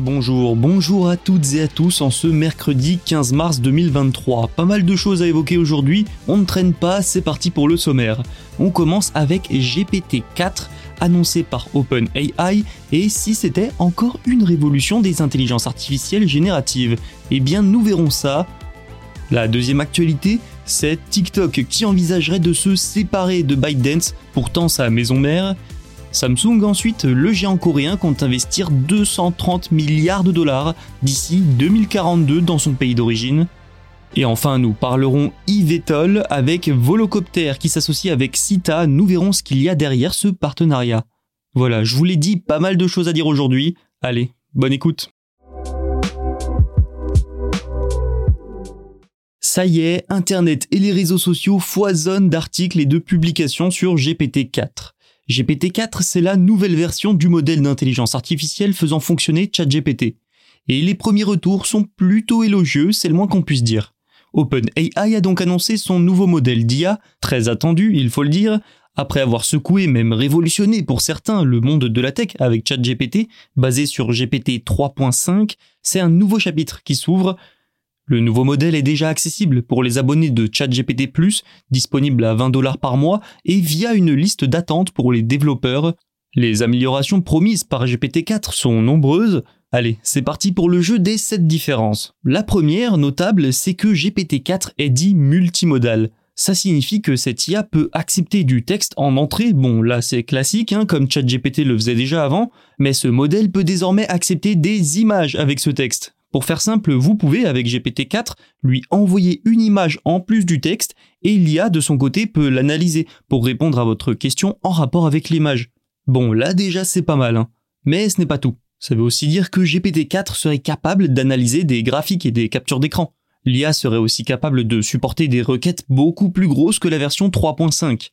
Bonjour, bonjour à toutes et à tous en ce mercredi 15 mars 2023. Pas mal de choses à évoquer aujourd'hui, on ne traîne pas, c'est parti pour le sommaire. On commence avec GPT-4 annoncé par OpenAI et si c'était encore une révolution des intelligences artificielles génératives. Eh bien nous verrons ça. La deuxième actualité, c'est TikTok qui envisagerait de se séparer de ByteDance, pourtant sa maison mère. Samsung ensuite, le géant coréen compte investir 230 milliards de dollars d'ici 2042 dans son pays d'origine. Et enfin, nous parlerons eVTOL avec Volocopter qui s'associe avec Sita, nous verrons ce qu'il y a derrière ce partenariat. Voilà, je vous l'ai dit, pas mal de choses à dire aujourd'hui. Allez, bonne écoute. Ça y est, Internet et les réseaux sociaux foisonnent d'articles et de publications sur GPT-4. GPT-4, c'est la nouvelle version du modèle d'intelligence artificielle faisant fonctionner ChatGPT. Et les premiers retours sont plutôt élogieux, c'est le moins qu'on puisse dire. OpenAI a donc annoncé son nouveau modèle d'IA, très attendu, il faut le dire, après avoir secoué, même révolutionné pour certains, le monde de la tech avec ChatGPT, basé sur GPT 3.5, c'est un nouveau chapitre qui s'ouvre. Le nouveau modèle est déjà accessible pour les abonnés de ChatGPT+, disponible à 20 dollars par mois et via une liste d'attente pour les développeurs. Les améliorations promises par GPT-4 sont nombreuses. Allez, c'est parti pour le jeu des 7 différences. La première, notable, c'est que GPT-4 est dit multimodal. Ça signifie que cette IA peut accepter du texte en entrée, bon là c'est classique, hein, comme ChatGPT le faisait déjà avant, mais ce modèle peut désormais accepter des images avec ce texte. Pour faire simple, vous pouvez, avec GPT-4, lui envoyer une image en plus du texte et l'IA de son côté peut l'analyser pour répondre à votre question en rapport avec l'image. Bon, là déjà c'est pas mal, hein. mais ce n'est pas tout. Ça veut aussi dire que GPT-4 serait capable d'analyser des graphiques et des captures d'écran. L'IA serait aussi capable de supporter des requêtes beaucoup plus grosses que la version 3.5.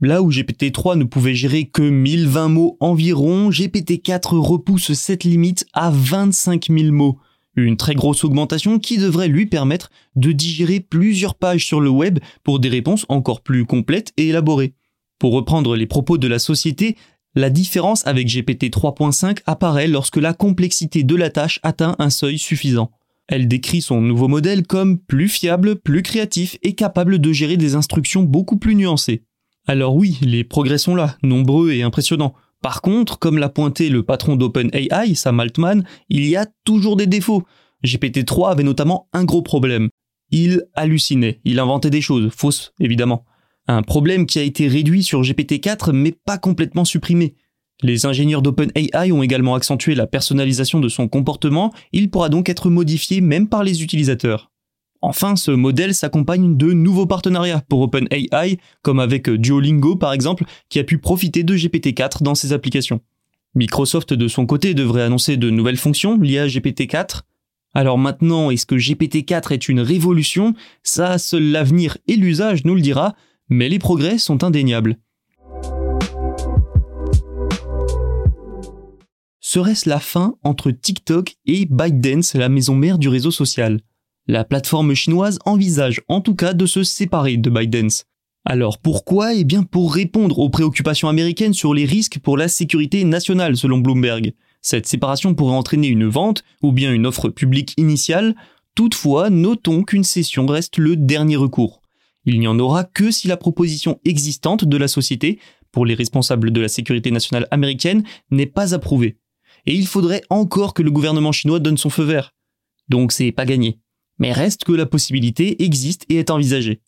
Là où GPT-3 ne pouvait gérer que 1020 mots environ, GPT-4 repousse cette limite à 25 000 mots. Une très grosse augmentation qui devrait lui permettre de digérer plusieurs pages sur le web pour des réponses encore plus complètes et élaborées. Pour reprendre les propos de la société, la différence avec GPT 3.5 apparaît lorsque la complexité de la tâche atteint un seuil suffisant. Elle décrit son nouveau modèle comme plus fiable, plus créatif et capable de gérer des instructions beaucoup plus nuancées. Alors oui, les progrès sont là, nombreux et impressionnants. Par contre, comme l'a pointé le patron d'OpenAI, Sam Altman, il y a toujours des défauts. GPT-3 avait notamment un gros problème. Il hallucinait, il inventait des choses, fausses évidemment. Un problème qui a été réduit sur GPT-4 mais pas complètement supprimé. Les ingénieurs d'OpenAI ont également accentué la personnalisation de son comportement, il pourra donc être modifié même par les utilisateurs. Enfin, ce modèle s'accompagne de nouveaux partenariats pour OpenAI, comme avec Duolingo par exemple, qui a pu profiter de GPT-4 dans ses applications. Microsoft de son côté devrait annoncer de nouvelles fonctions liées à GPT-4. Alors maintenant, est-ce que GPT-4 est une révolution? Ça, seul l'avenir et l'usage nous le dira, mais les progrès sont indéniables. Serait-ce la fin entre TikTok et ByteDance, la maison mère du réseau social? La plateforme chinoise envisage en tout cas de se séparer de ByteDance. Alors pourquoi? Eh bien pour répondre aux préoccupations américaines sur les risques pour la sécurité nationale selon Bloomberg. Cette séparation pourrait entraîner une vente ou bien une offre publique initiale. Toutefois, notons qu'une cession reste le dernier recours. Il n'y en aura que si la proposition existante de la société pour les responsables de la sécurité nationale américaine n'est pas approuvé. Et il faudrait encore que le gouvernement chinois donne son feu vert. Donc c'est pas gagné. Mais reste que la possibilité existe et est envisagée.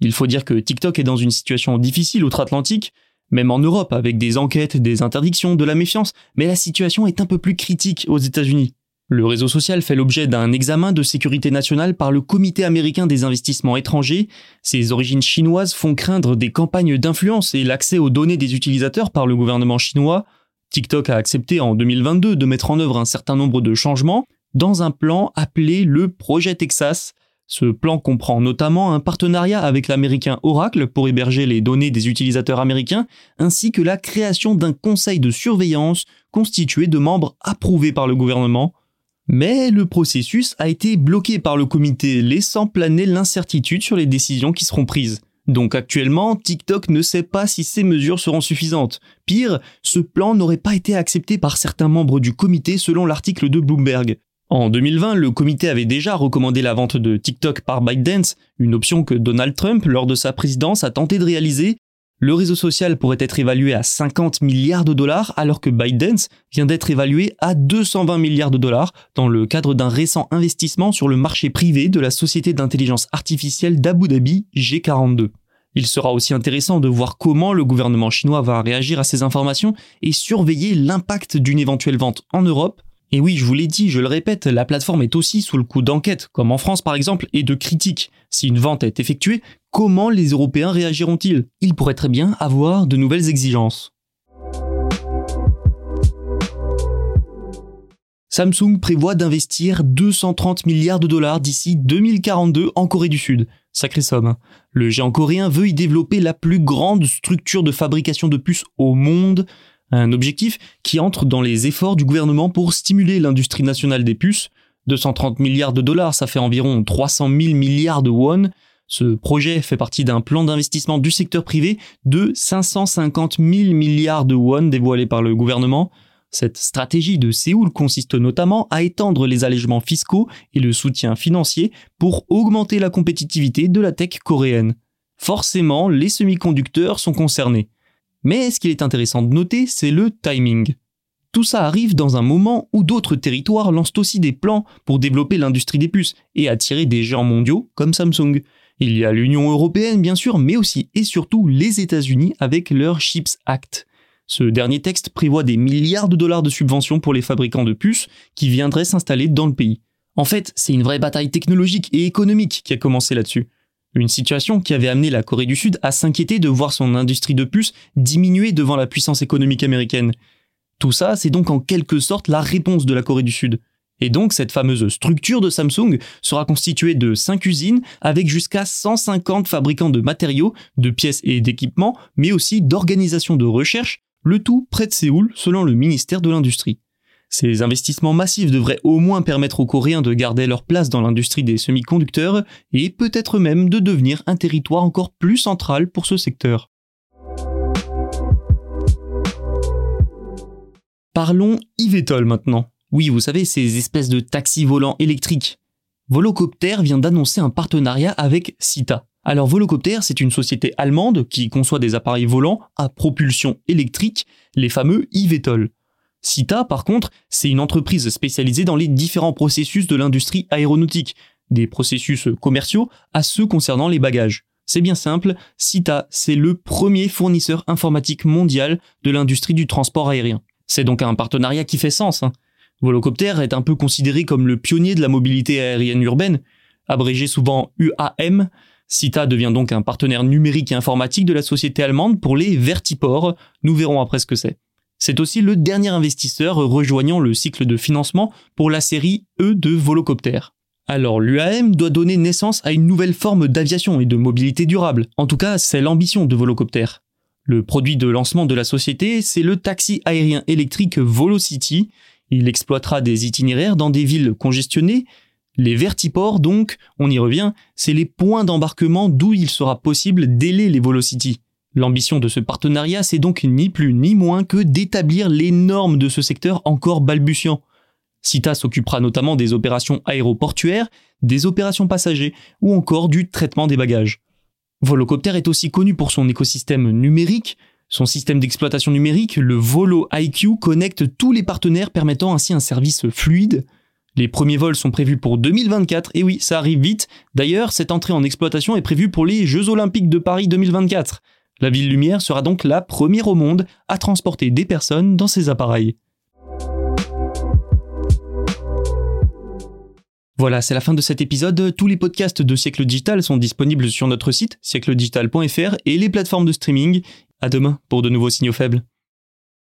Il faut dire que TikTok est dans une situation difficile outre-Atlantique, même en Europe, avec des enquêtes, des interdictions, de la méfiance, mais la situation est un peu plus critique aux États-Unis. Le réseau social fait l'objet d'un examen de sécurité nationale par le Comité américain des investissements étrangers. Ses origines chinoises font craindre des campagnes d'influence et l'accès aux données des utilisateurs par le gouvernement chinois. TikTok a accepté en 2022 de mettre en œuvre un certain nombre de changements dans un plan appelé le Projet Texas. Ce plan comprend notamment un partenariat avec l'américain Oracle pour héberger les données des utilisateurs américains, ainsi que la création d'un conseil de surveillance constitué de membres approuvés par le gouvernement. Mais le processus a été bloqué par le comité, laissant planer l'incertitude sur les décisions qui seront prises. Donc actuellement, TikTok ne sait pas si ces mesures seront suffisantes. Pire, ce plan n'aurait pas été accepté par certains membres du comité selon l'article de Bloomberg. En 2020, le comité avait déjà recommandé la vente de TikTok par ByteDance, une option que Donald Trump, lors de sa présidence, a tenté de réaliser, le réseau social pourrait être évalué à 50 milliards de dollars alors que ByteDance vient d'être évalué à 220 milliards de dollars dans le cadre d'un récent investissement sur le marché privé de la société d'intelligence artificielle d'Abu Dhabi G42. Il sera aussi intéressant de voir comment le gouvernement chinois va réagir à ces informations et surveiller l'impact d'une éventuelle vente en Europe. Et oui, je vous l'ai dit, je le répète, la plateforme est aussi sous le coup d'enquête, comme en France par exemple, et de critiques. Si une vente est effectuée, comment les Européens réagiront-ils? Ils pourraient très bien avoir de nouvelles exigences. Samsung prévoit d'investir 230 milliards de dollars d'ici 2042 en Corée du Sud. Sacrée somme. Hein. Le géant coréen veut y développer la plus grande structure de fabrication de puces au monde, un objectif qui entre dans les efforts du gouvernement pour stimuler l'industrie nationale des puces. 230 milliards de dollars, ça fait environ 300 000 milliards de won, ce projet fait partie d'un plan d'investissement du secteur privé de 550 000 milliards de won dévoilé par le gouvernement. Cette stratégie de Séoul consiste notamment à étendre les allègements fiscaux et le soutien financier pour augmenter la compétitivité de la tech coréenne. Forcément, les semi-conducteurs sont concernés. Mais ce qu'il est intéressant de noter, c'est le timing. Tout ça arrive dans un moment où d'autres territoires lancent aussi des plans pour développer l'industrie des puces et attirer des géants mondiaux comme Samsung. Il y a l'Union européenne bien sûr, mais aussi et surtout les États-Unis avec leur Chips Act. Ce dernier texte prévoit des milliards de dollars de subventions pour les fabricants de puces qui viendraient s'installer dans le pays. En fait, c'est une vraie bataille technologique et économique qui a commencé là-dessus. Une situation qui avait amené la Corée du Sud à s'inquiéter de voir son industrie de puces diminuer devant la puissance économique américaine. Tout ça, c'est donc en quelque sorte la réponse de la Corée du Sud. Et donc cette fameuse structure de Samsung sera constituée de 5 usines avec jusqu'à 150 fabricants de matériaux, de pièces et d'équipements, mais aussi d'organisations de recherche, le tout près de Séoul selon le ministère de l'Industrie. Ces investissements massifs devraient au moins permettre aux Coréens de garder leur place dans l'industrie des semi-conducteurs et peut-être même de devenir un territoire encore plus central pour ce secteur. Parlons Yvetol maintenant. Oui, vous savez, ces espèces de taxis volants électriques. Volocopter vient d'annoncer un partenariat avec Sita. Alors Volocopter, c'est une société allemande qui conçoit des appareils volants à propulsion électrique, les fameux eVTOL. Sita, par contre, c'est une entreprise spécialisée dans les différents processus de l'industrie aéronautique, des processus commerciaux à ceux concernant les bagages. C'est bien simple, Sita, c'est le premier fournisseur informatique mondial de l'industrie du transport aérien. C'est donc un partenariat qui fait sens. Hein. Volocopter est un peu considéré comme le pionnier de la mobilité aérienne urbaine, abrégé souvent UAM. Sita devient donc un partenaire numérique et informatique de la société allemande pour les vertiports. Nous verrons après ce que c'est. C'est aussi le dernier investisseur rejoignant le cycle de financement pour la série E de Volocopter. Alors l'UAM doit donner naissance à une nouvelle forme d'aviation et de mobilité durable. En tout cas, c'est l'ambition de Volocopter. Le produit de lancement de la société, c'est le taxi aérien électrique Volocity, il exploitera des itinéraires dans des villes congestionnées. Les vertiports, donc, on y revient, c'est les points d'embarquement d'où il sera possible d'ailer les Volocity. L'ambition de ce partenariat, c'est donc ni plus ni moins que d'établir les normes de ce secteur encore balbutiant. CITA s'occupera notamment des opérations aéroportuaires, des opérations passagers ou encore du traitement des bagages. Volocopter est aussi connu pour son écosystème numérique, Son système d'exploitation numérique, le Volo IQ, connecte tous les partenaires permettant ainsi un service fluide. Les premiers vols sont prévus pour 2024, et oui, ça arrive vite. D'ailleurs, cette entrée en exploitation est prévue pour les Jeux Olympiques de Paris 2024. La ville lumière sera donc la première au monde à transporter des personnes dans ces appareils. Voilà, c'est la fin de cet épisode. Tous les podcasts de Siècle Digital sont disponibles sur notre site siècledigital.fr et les plateformes de streaming. À demain pour de nouveaux signaux faibles.